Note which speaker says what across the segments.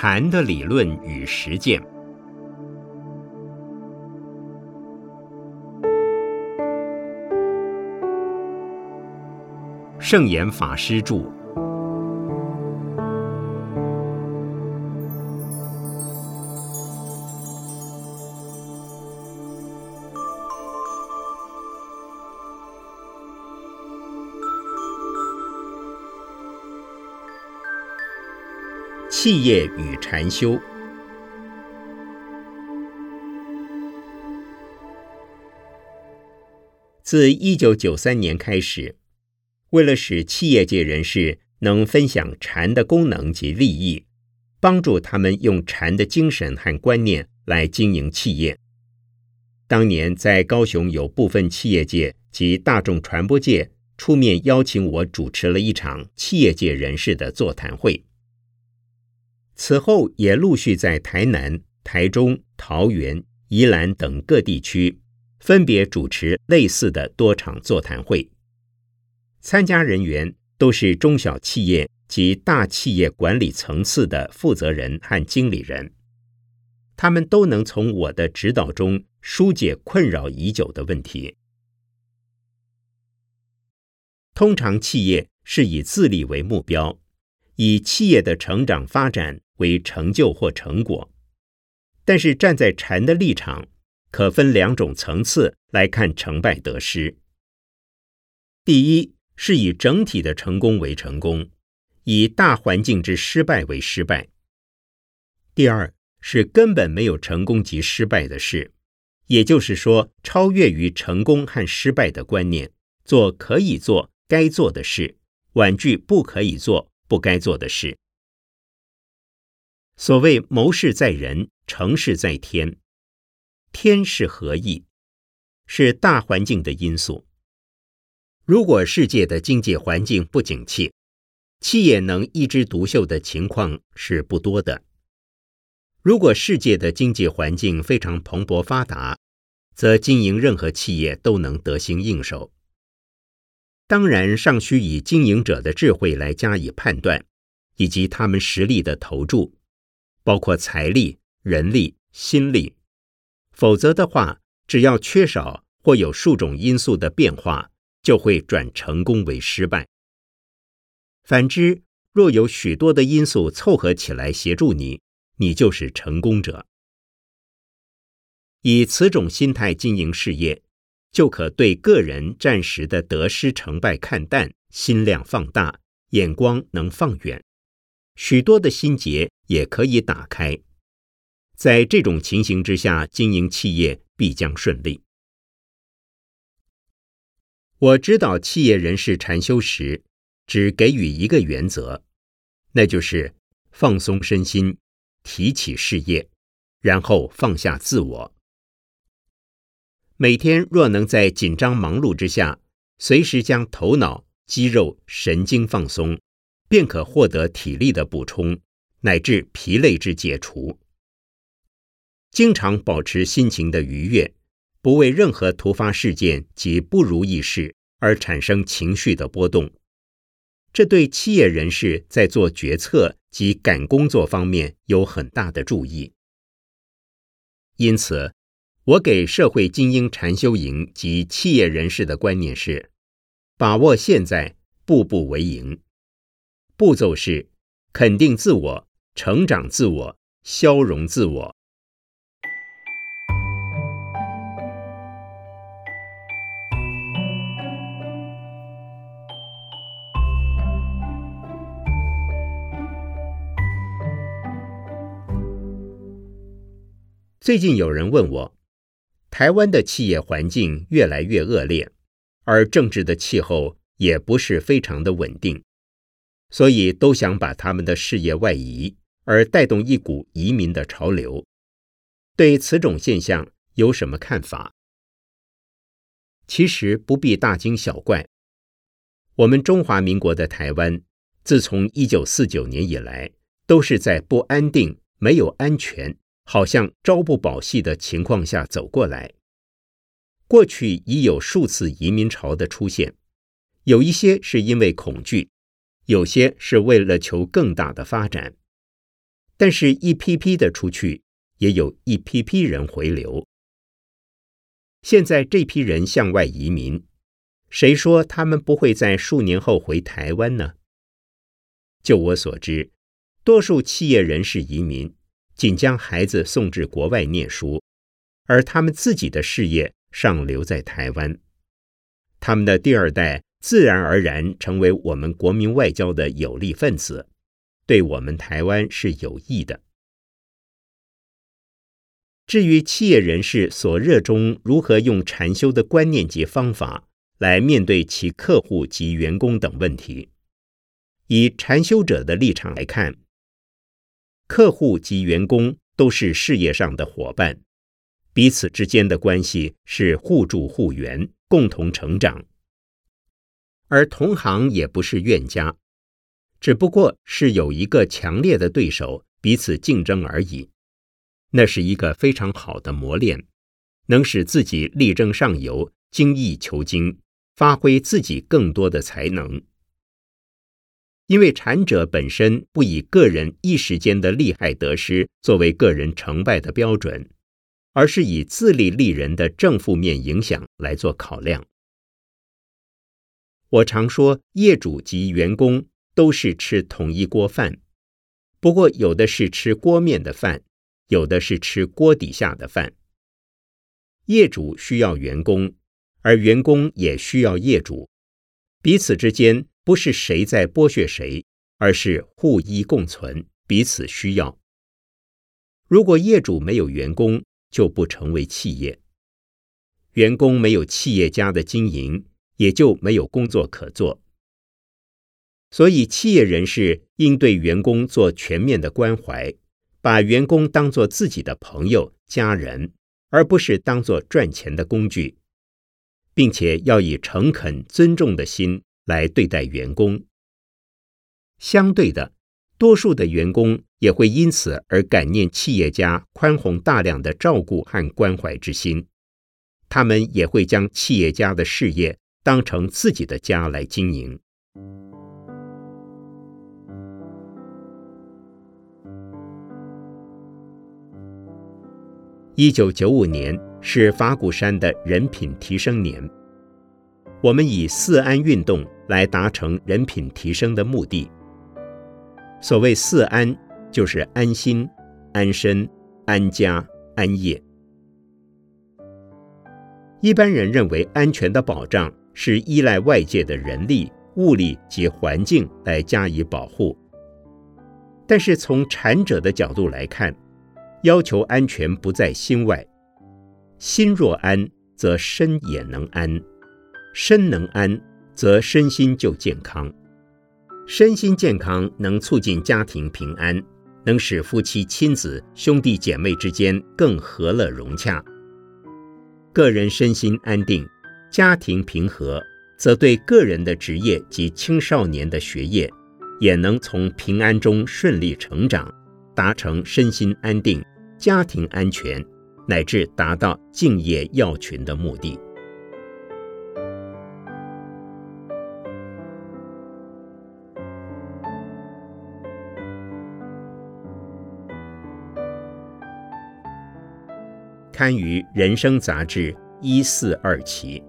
Speaker 1: 禅的理论与实践。圣严法师著。企业与禅修。自一九九三年开始，为了使企业界人士能分享禅的功能及利益，帮助他们用禅的精神和观念来经营企业，当年在高雄有部分企业界及大众传播界出面邀请我主持了一场企业界人士的座谈会。此后也陆续在台南、台中、桃园、宜兰等各地区，分别主持类似的多场座谈会。参加人员都是中小企业及大企业管理层次的负责人和经理人，他们都能从我的指导中疏解困扰已久的问题。通常企业是以自立为目标，以企业的成长发展。为成就或成果，但是站在禅的立场，可分两种层次来看成败得失。第一是以整体的成功为成功，以大环境之失败为失败；第二是根本没有成功及失败的事，也就是说，超越于成功和失败的观念，做可以做、该做的事，婉拒不可以做、不该做的事。所谓谋事在人，成事在天。天是何意？是大环境的因素。如果世界的经济环境不景气，企业能一枝独秀的情况是不多的。如果世界的经济环境非常蓬勃发达，则经营任何企业都能得心应手。当然，尚需以经营者的智慧来加以判断，以及他们实力的投注。包括财力、人力、心力，否则的话，只要缺少或有数种因素的变化，就会转成功为失败。反之，若有许多的因素凑合起来协助你，你就是成功者。以此种心态经营事业，就可对个人暂时的得失成败看淡，心量放大，眼光能放远。许多的心结也可以打开，在这种情形之下，经营企业必将顺利。我指导企业人士禅修时，只给予一个原则，那就是放松身心，提起事业，然后放下自我。每天若能在紧张忙碌之下，随时将头脑、肌肉、神经放松。便可获得体力的补充，乃至疲累之解除。经常保持心情的愉悦，不为任何突发事件及不如意事而产生情绪的波动，这对企业人士在做决策及赶工作方面有很大的注意。因此，我给社会精英禅修营及企业人士的观念是：把握现在，步步为营。步骤是肯定自我、成长自我、消融自我。最近有人问我，台湾的企业环境越来越恶劣，而政治的气候也不是非常的稳定。所以都想把他们的事业外移，而带动一股移民的潮流。对此种现象有什么看法？其实不必大惊小怪。我们中华民国的台湾，自从一九四九年以来，都是在不安定、没有安全、好像朝不保夕的情况下走过来。过去已有数次移民潮的出现，有一些是因为恐惧。有些是为了求更大的发展，但是，一批批的出去，也有一批批人回流。现在这批人向外移民，谁说他们不会在数年后回台湾呢？就我所知，多数企业人士移民，仅将孩子送至国外念书，而他们自己的事业尚留在台湾。他们的第二代自然而然成为我们国民外交的有力分子，对我们台湾是有益的。至于企业人士所热衷如何用禅修的观念及方法来面对其客户及员工等问题，以禅修者的立场来看，客户及员工都是事业上的伙伴，彼此之间的关系是互助互援、共同成长，而同行也不是怨家，只不过是有一个强烈的对手彼此竞争而已。那是一个非常好的磨练，能使自己力争上游、精益求精，发挥自己更多的才能。因为禅者本身不以个人一时间的利害得失作为个人成败的标准，而是以自利利人的正负面影响来做考量。我常说，业主及员工都是吃同一锅饭，不过有的是吃锅面的饭。有的是吃锅底下的饭。业主需要员工，而员工也需要业主，彼此之间不是谁在剥削谁，而是互依共存，彼此需要。如果业主没有员工，就不成为企业；员工没有企业家的经营，也就没有工作可做。所以，企业人士应对员工做全面的关怀。把员工当作自己的朋友、家人，而不是当作赚钱的工具，并且要以诚恳、尊重的心来对待员工。相对的，多数的员工也会因此而感念企业家宽宏大量的照顾和关怀之心，他们也会将企业家的事业当成自己的家来经营。一九九五年是法鼓山的人品提升年，我们以四安运动来达成人品提升的目的。所谓四安，就是安心、安身、安家、安业。一般人认为安全的保障是依赖外界的人力、物力及环境来加以保护，但是从禅者的角度来看。要求安全不在心外，心若安，则身也能安；身能安，则身心就健康。身心健康能促进家庭平安，能使夫妻、亲子、兄弟姐妹之间更和乐融洽。个人身心安定，家庭平和，则对个人的职业及青少年的学业，也能从平安中顺利成长。达成身心安定、家庭安全，乃至达到敬业要群的目的。刊于《人生》杂志一四二期。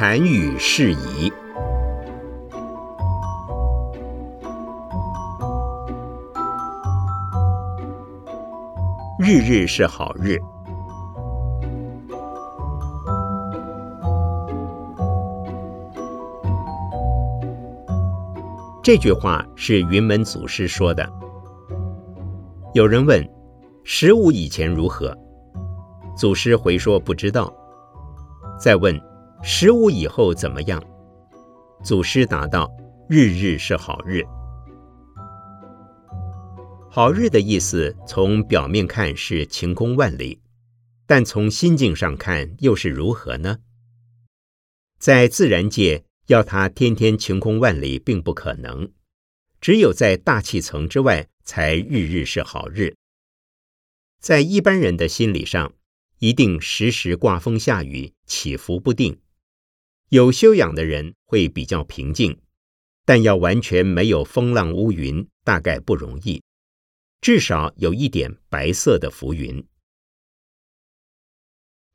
Speaker 1: 禅语释疑。日日是好日。这句话是云门祖师说的。有人问十五以前如何？祖师回说不知道。再问十五以后怎么样？祖师答道：日日是好日。好日的意思，从表面看是晴空万里，但从心境上看又是如何呢？在自然界。要它天天晴空万里，并不可能。只有在大气层之外，才日日是好日。在一般人的心理上，一定时时刮风下雨，起伏不定。有修养的人会比较平静，但要完全没有风浪乌云，大概不容易。至少有一点白色的浮云。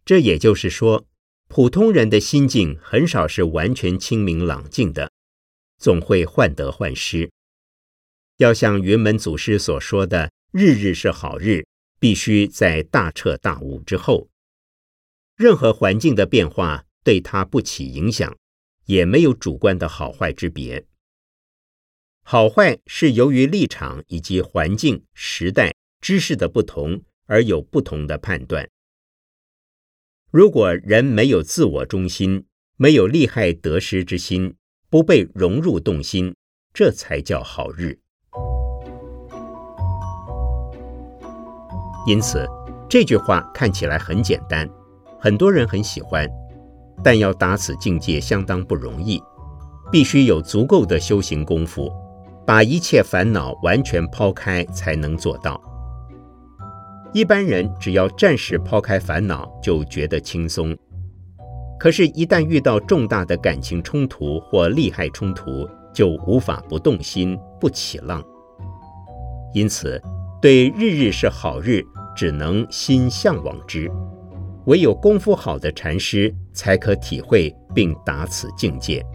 Speaker 1: 这也就是说。普通人的心境很少是完全清明朗静的，总会患得患失。要像云门祖师所说的“日日是好日”，必须在大彻大悟之后，任何环境的变化对他不起影响，也没有主观的好坏之别。好坏是由于立场以及环境、时代、知识的不同而有不同的判断。如果人没有自我中心，没有利害得失之心，不被融入动心，这才叫好日。因此，这句话看起来很简单，很多人很喜欢，但要达此境界相当不容易，必须有足够的修行功夫，把一切烦恼完全抛开，才能做到。一般人只要暂时抛开烦恼，就觉得轻松。可是，一旦遇到重大的感情冲突或利害冲突，就无法不动心、不起浪。因此，对日日是好日，只能心向往之。唯有功夫好的禅师，才可体会并达此境界。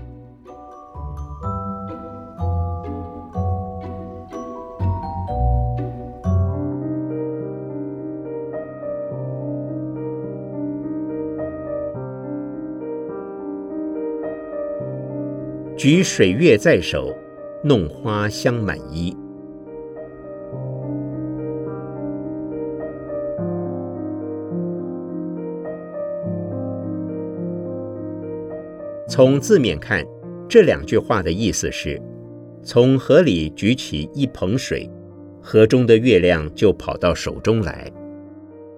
Speaker 1: 举水月在手，弄花香满衣。从字面看，这两句话的意思是：从河里举起一捧水，河中的月亮就跑到手中来，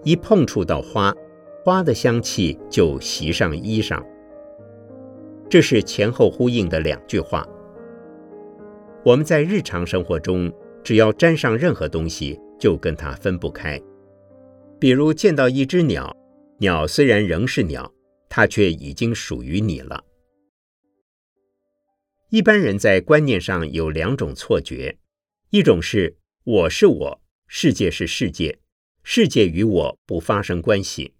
Speaker 1: 一碰触到花，花的香气就袭上衣裳。这是前后呼应的两句话。我们在日常生活中，只要沾上任何东西，就跟它分不开。比如见到一只鸟，鸟虽然仍是鸟，它却已经属于你了。一般人在观念上有两种错觉：一种是我是我，世界是世界，世界与我不发生关系。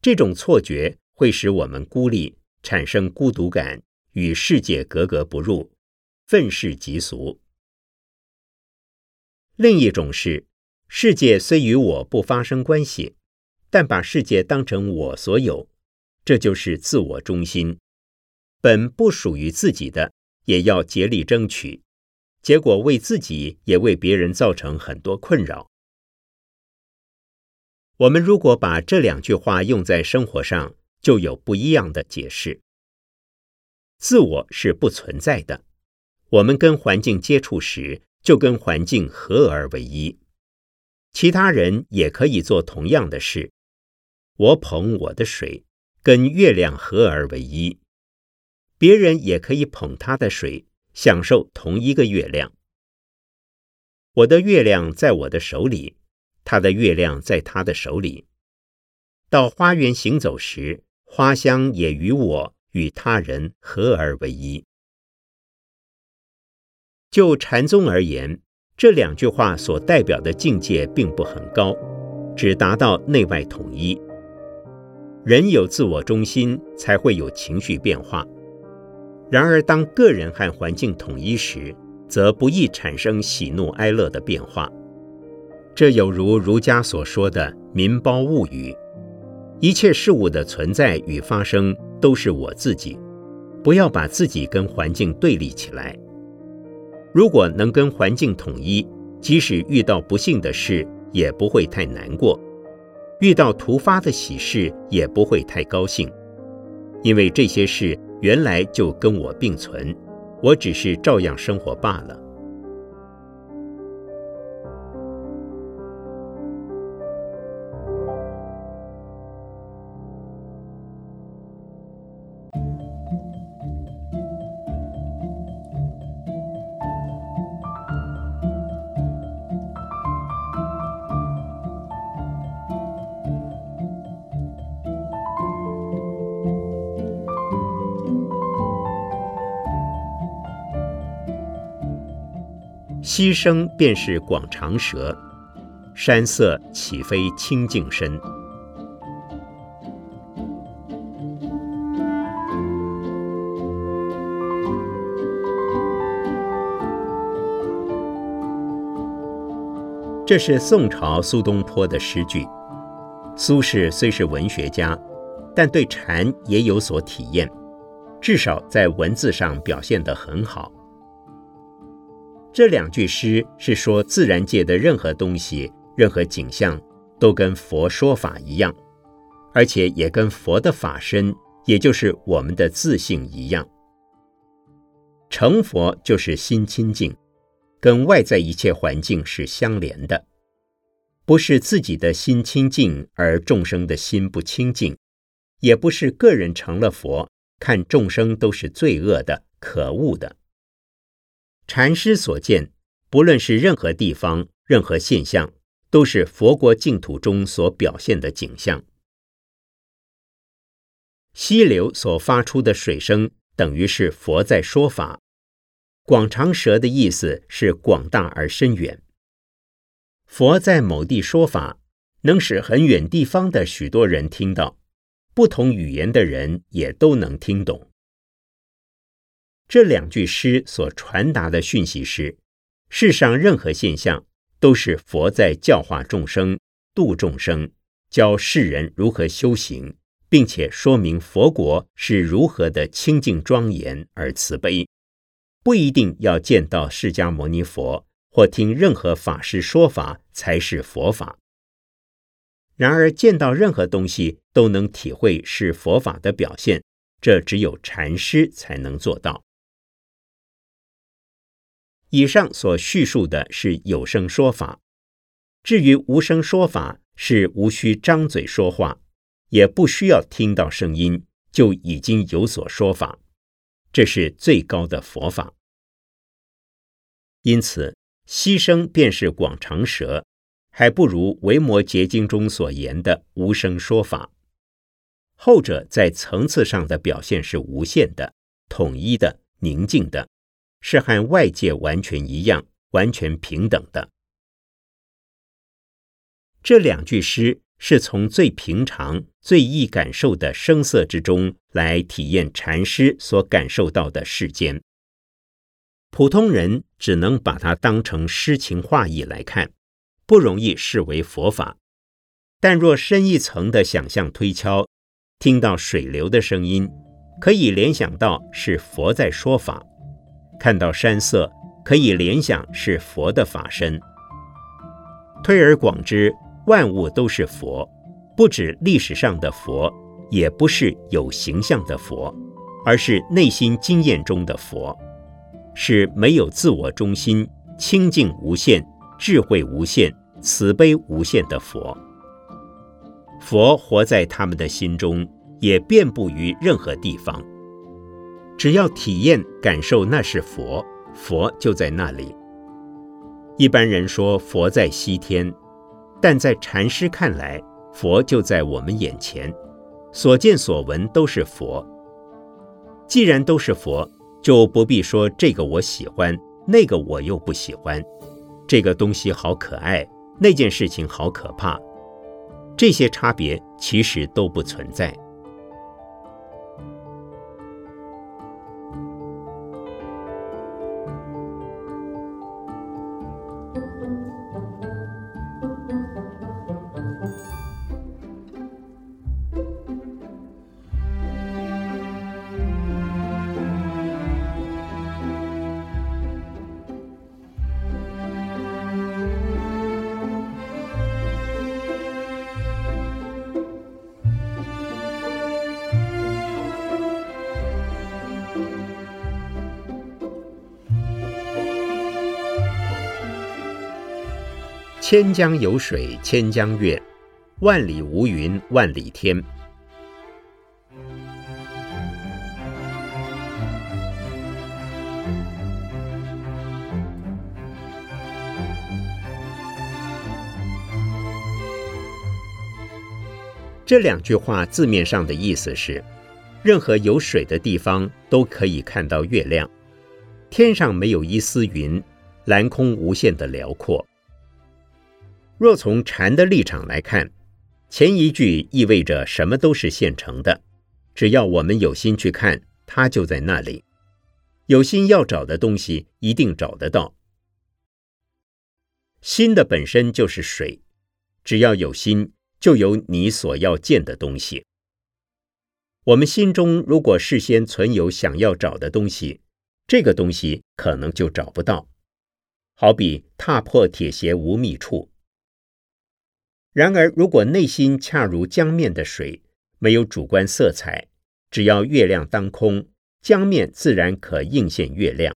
Speaker 1: 这种错觉会使我们孤立。产生孤独感，与世界格格不入，愤世嫉俗。另一种是，世界虽与我不发生关系，但把世界当成我所有，这就是自我中心。本不属于自己的，也要竭力争取，结果为自己也为别人造成很多困扰。我们如果把这两句话用在生活上，就有不一样的解释。自我是不存在的，我们跟环境接触时，就跟环境合而为一。其他人也可以做同样的事。我捧我的水，跟月亮合而为一；别人也可以捧他的水，享受同一个月亮。我的月亮在我的手里，他的月亮在他的手里。到花园行走时。花香也与我与他人合而为一。就禅宗而言，这两句话所代表的境界并不很高，只达到内外统一。人有自我中心，才会有情绪变化。然而，当个人和环境统一时，则不易产生喜怒哀乐的变化。这有如儒家所说的“民包物语”。一切事物的存在与发生都是我自己，不要把自己跟环境对立起来。如果能跟环境统一，即使遇到不幸的事，也不会太难过；遇到突发的喜事，也不会太高兴，因为这些事原来就跟我并存，我只是照样生活罢了。溪声便是广长舌，山色岂非清净身？这是宋朝苏东坡的诗句。苏轼虽是文学家，但对禅也有所体验，至少在文字上表现得很好。这两句诗是说，自然界的任何东西、任何景象，都跟佛说法一样，而且也跟佛的法身，也就是我们的自性一样。成佛就是心清净，跟外在一切环境是相连的，不是自己的心清净而众生的心不清净，也不是个人成了佛，看众生都是罪恶的、可恶的。禅师所见，不论是任何地方、任何现象，都是佛国净土中所表现的景象。溪流所发出的水声，等于是佛在说法。广长舌的意思是广大而深远。佛在某地说法，能使很远地方的许多人听到，不同语言的人也都能听懂。这两句诗所传达的讯息是：世上任何现象都是佛在教化众生、度众生，教世人如何修行，并且说明佛国是如何的清净庄严而慈悲。不一定要见到释迦牟尼佛或听任何法师说法才是佛法。然而，见到任何东西都能体会是佛法的表现，这只有禅师才能做到。以上所叙述的是有声说法，至于无声说法，是无需张嘴说话，也不需要听到声音，就已经有所说法，这是最高的佛法。因此，牺声便是广长舌，还不如《维摩诘经》中所言的无声说法。后者在层次上的表现是无限的、统一的、宁静的。是和外界完全一样、完全平等的。这两句诗是从最平常、最易感受的声色之中来体验禅师所感受到的世间。普通人只能把它当成诗情画意来看，不容易视为佛法。但若深一层的想象推敲，听到水流的声音，可以联想到是佛在说法。看到山色，可以联想是佛的法身。推而广之，万物都是佛，不止历史上的佛，也不是有形象的佛，而是内心经验中的佛，是没有自我中心、清净无限、智慧无限、慈悲无限的佛。佛活在他们的心中，也遍布于任何地方。只要体验感受，那是佛，佛就在那里。一般人说佛在西天，但在禅师看来，佛就在我们眼前，所见所闻都是佛。既然都是佛，就不必说这个我喜欢，那个我又不喜欢，这个东西好可爱，那件事情好可怕，这些差别其实都不存在。千江有水千江月，万里无云万里天。这两句话字面上的意思是：任何有水的地方都可以看到月亮，天上没有一丝云，蓝空无限的辽阔。若从禅的立场来看，前一句意味着什么都是现成的，只要我们有心去看，它就在那里。有心要找的东西，一定找得到。心的本身就是水，只要有心。就有你所要见的东西。我们心中如果事先存有想要找的东西，这个东西可能就找不到。好比踏破铁鞋无觅处。然而，如果内心恰如江面的水，没有主观色彩，只要月亮当空，江面自然可映现月亮。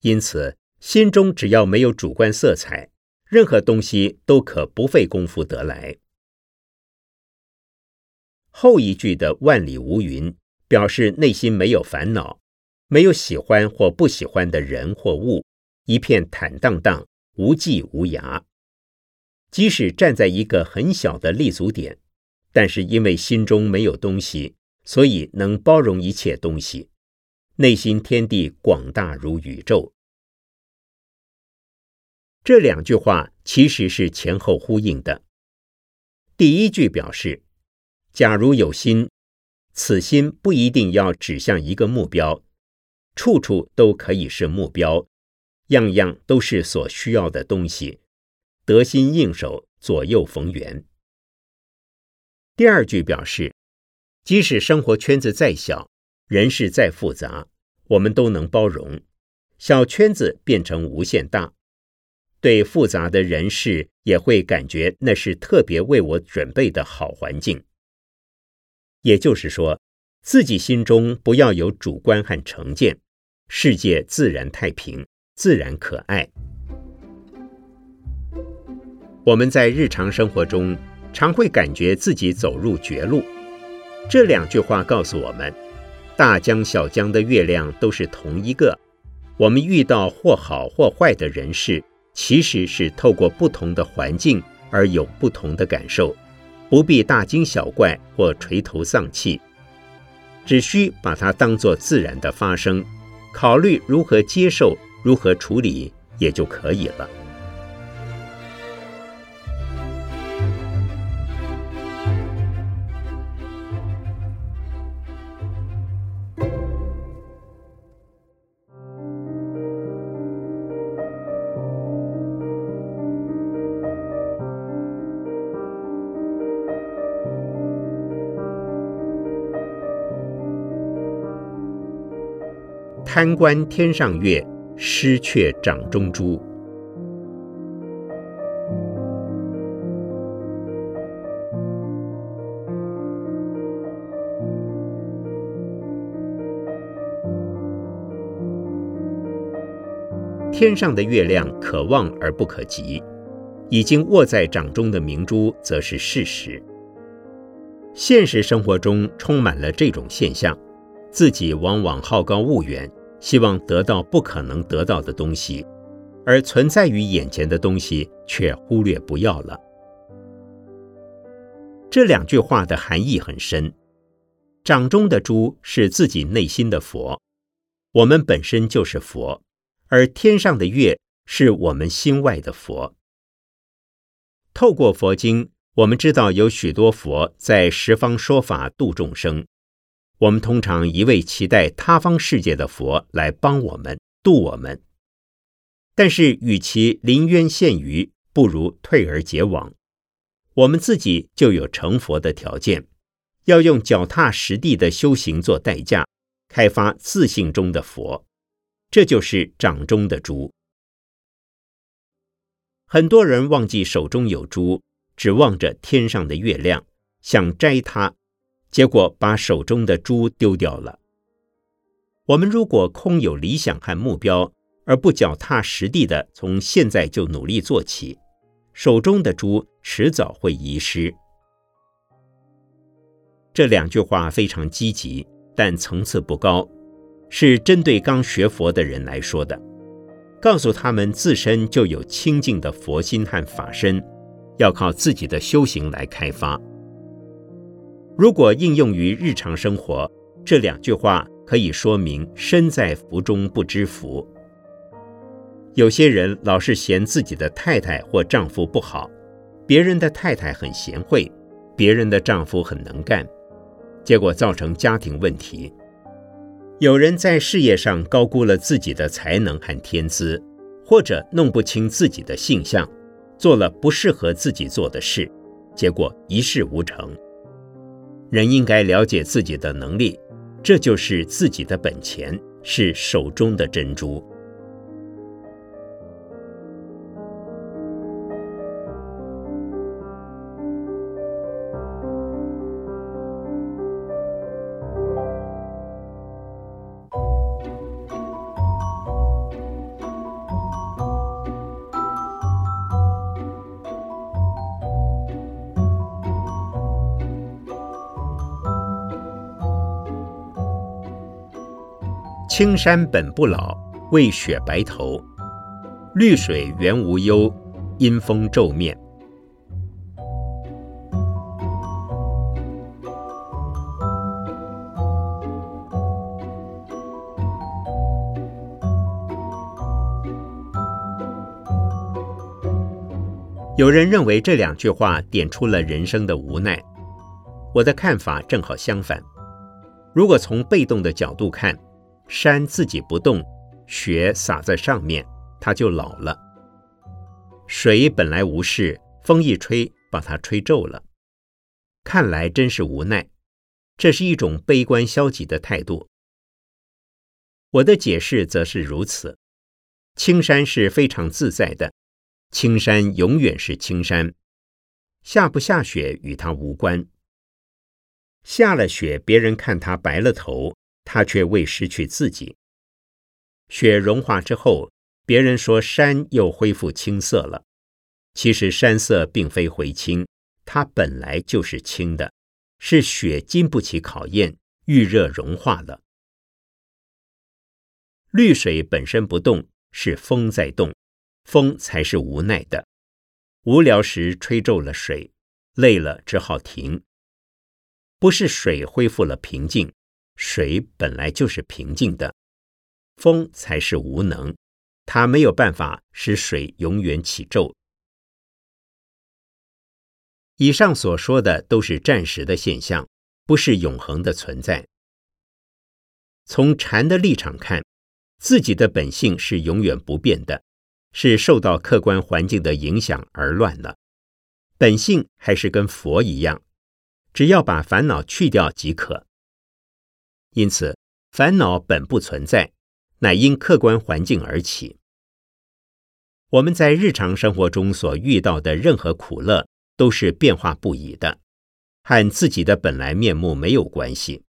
Speaker 1: 因此，心中只要没有主观色彩。任何东西都可不费功夫得来。后一句的“万里无云”表示内心没有烦恼，没有喜欢或不喜欢的人或物，一片坦荡荡、无际无涯。即使站在一个很小的立足点，但是因为心中没有东西，所以能包容一切东西，内心天地广大如宇宙。这两句话其实是前后呼应的。第一句表示，假如有心，此心不一定要指向一个目标，处处都可以是目标，样样都是所需要的东西，得心应手，左右逢源。第二句表示，即使生活圈子再小，人事再复杂，我们都能包容，小圈子变成无限大。对复杂的人事也会感觉那是特别为我准备的好环境。也就是说，自己心中不要有主观和成见，世界自然太平，自然可爱。我们在日常生活中常会感觉自己走入绝路。这两句话告诉我们，大江小江的月亮都是同一个。我们遇到或好或坏的人事。其实是透过不同的环境而有不同的感受，不必大惊小怪或垂头丧气，只需把它当作自然的发生，考虑如何接受、如何处理也就可以了。贪观天上月，失却掌中珠。天上的月亮可望而不可及，已经握在掌中的明珠则是事实。现实生活中充满了这种现象，自己往往好高骛远。希望得到不可能得到的东西，而存在于眼前的东西却忽略不要了。这两句话的含义很深。掌中的珠是自己内心的佛，我们本身就是佛，而天上的月是我们心外的佛。透过佛经，我们知道有许多佛在十方说法度众生。我们通常一味期待他方世界的佛来帮我们度我们，但是与其临渊羡鱼，不如退而结网。我们自己就有成佛的条件，要用脚踏实地的修行做代价，开发自信中的佛。这就是掌中的珠。很多人忘记手中有珠，只望着天上的月亮，想摘它。结果把手中的珠丢掉了。我们如果空有理想和目标，而不脚踏实地的从现在就努力做起，手中的珠迟早会遗失。这两句话非常积极，但层次不高，是针对刚学佛的人来说的，告诉他们自身就有清净的佛心和法身，要靠自己的修行来开发。如果应用于日常生活，这两句话可以说明身在福中不知福。有些人老是嫌自己的太太或丈夫不好，别人的太太很贤惠，别人的丈夫很能干，结果造成家庭问题。有人在事业上高估了自己的才能和天资，或者弄不清自己的性向，做了不适合自己做的事，结果一事无成。人应该了解自己的能力，这就是自己的本钱，是手中的珍珠。青山本不老，为雪白头；绿水原无忧，因风皱面。有人认为这两句话点出了人生的无奈，我的看法正好相反。如果从被动的角度看，山自己不动，雪洒在上面，它就老了。水本来无事，风一吹，把它吹皱了。看来真是无奈，这是一种悲观消极的态度。我的解释则是如此：青山是非常自在的，青山永远是青山，下不下雪与它无关。下了雪，别人看它白了头。他却未失去自己。雪融化之后，别人说山又恢复青色了。其实山色并非回青，它本来就是青的，是雪经不起考验，遇热融化了。绿水本身不动，是风在动，风才是无奈的。无聊时吹皱了水，累了只好停。不是水恢复了平静。水本来就是平静的，风才是无能，它没有办法使水永远起皱。以上所说的都是暂时的现象，不是永恒的存在。从禅的立场看，自己的本性是永远不变的，是受到客观环境的影响而乱了。本性还是跟佛一样，只要把烦恼去掉即可。因此，烦恼本不存在，乃因客观环境而起。我们在日常生活中所遇到的任何苦乐，都是变化不已的，和自己的本来面目没有关系。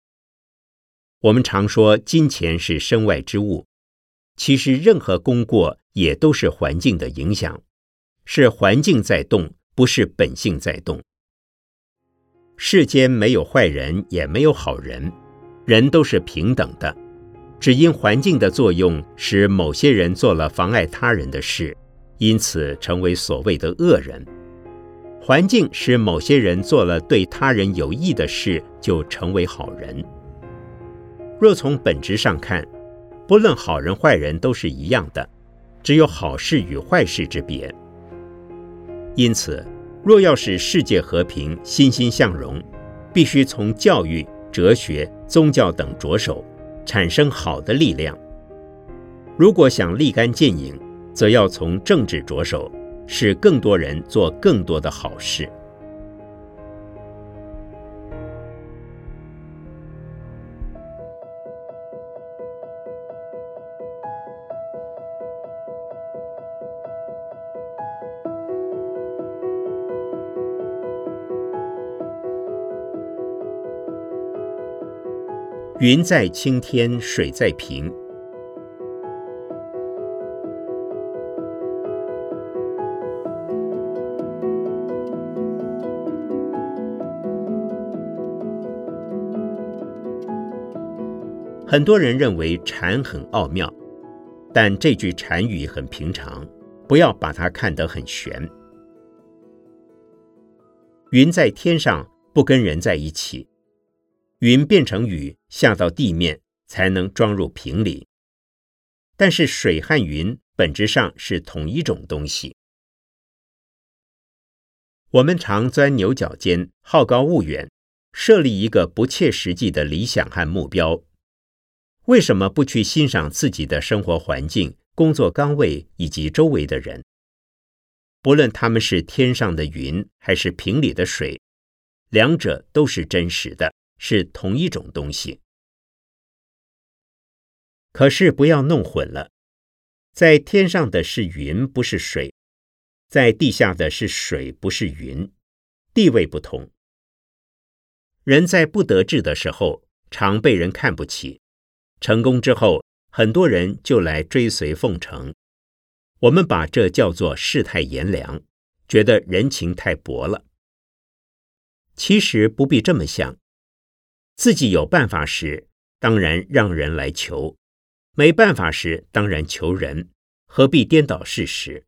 Speaker 1: 我们常说金钱是身外之物，其实任何功过也都是环境的影响，是环境在动，不是本性在动。世间没有坏人，也没有好人。人都是平等的，只因环境的作用，使某些人做了妨碍他人的事，因此成为所谓的恶人；环境使某些人做了对他人有益的事，就成为好人。若从本质上看，不论好人坏人都是一样的，只有好事与坏事之别。因此，若要使世界和平、欣欣向荣，必须从教育。哲学、宗教等着手，产生好的力量。如果想立竿见影，则要从政治着手，使更多人做更多的好事。云在青天水在瓶很多人认为禅很奥妙但这句禅语很平常不要把它看得很玄。云在天上不跟人在一起云变成雨下到地面，才能装入瓶里。但是水和云本质上是同一种东西。我们常钻牛角尖，好高骛远，设立一个不切实际的理想和目标。为什么不去欣赏自己的生活环境、工作岗位以及周围的人？不论他们是天上的云还是瓶里的水，两者都是真实的，是同一种东西。可是不要弄混了，在天上的是云，不是水。在地下的是水，不是云，地位不同。人在不得志的时候，常被人看不起；成功之后，很多人就来追随奉承。我们把这叫做世态炎凉，觉得人情太薄了。其实不必这么想，自己有办法时，当然让人来求；没办法时，当然求人，何必颠倒事实？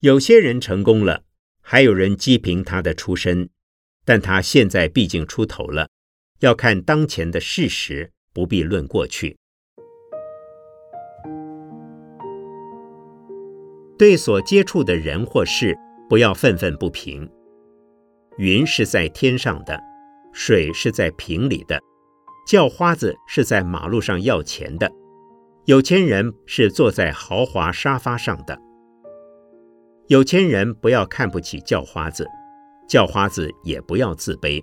Speaker 1: 有些人成功了，还有人讥评他的出身，但他现在毕竟出头了，要看当前的事实，不必论过去。对所接触的人或事，不要愤愤不平。云是在天上的，水是在瓶里的，叫花子是在马路上要钱的，有钱人是坐在豪华沙发上的。有钱人不要看不起叫花子，叫花子也不要自卑，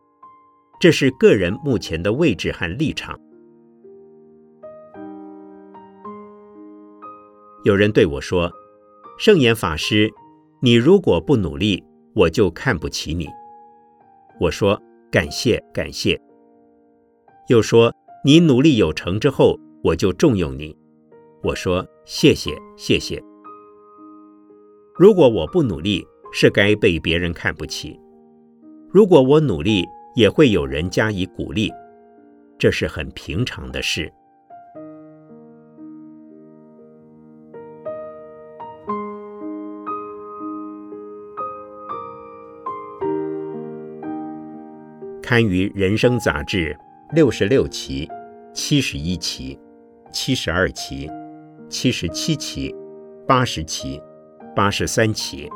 Speaker 1: 这是个人目前的位置和立场。有人对我说：“圣严法师，你如果不努力，我就看不起你。”我说：“感谢感谢。”又说：“你努力有成之后，我就重用你。”我说：“谢谢谢谢。”如果我不努力，是该被别人看不起；如果我努力，也会有人加以鼓励，这是很平常的事。刊于《人生》杂志六十六期、七十一期、七十二期、七十七期、八十期。八十三期。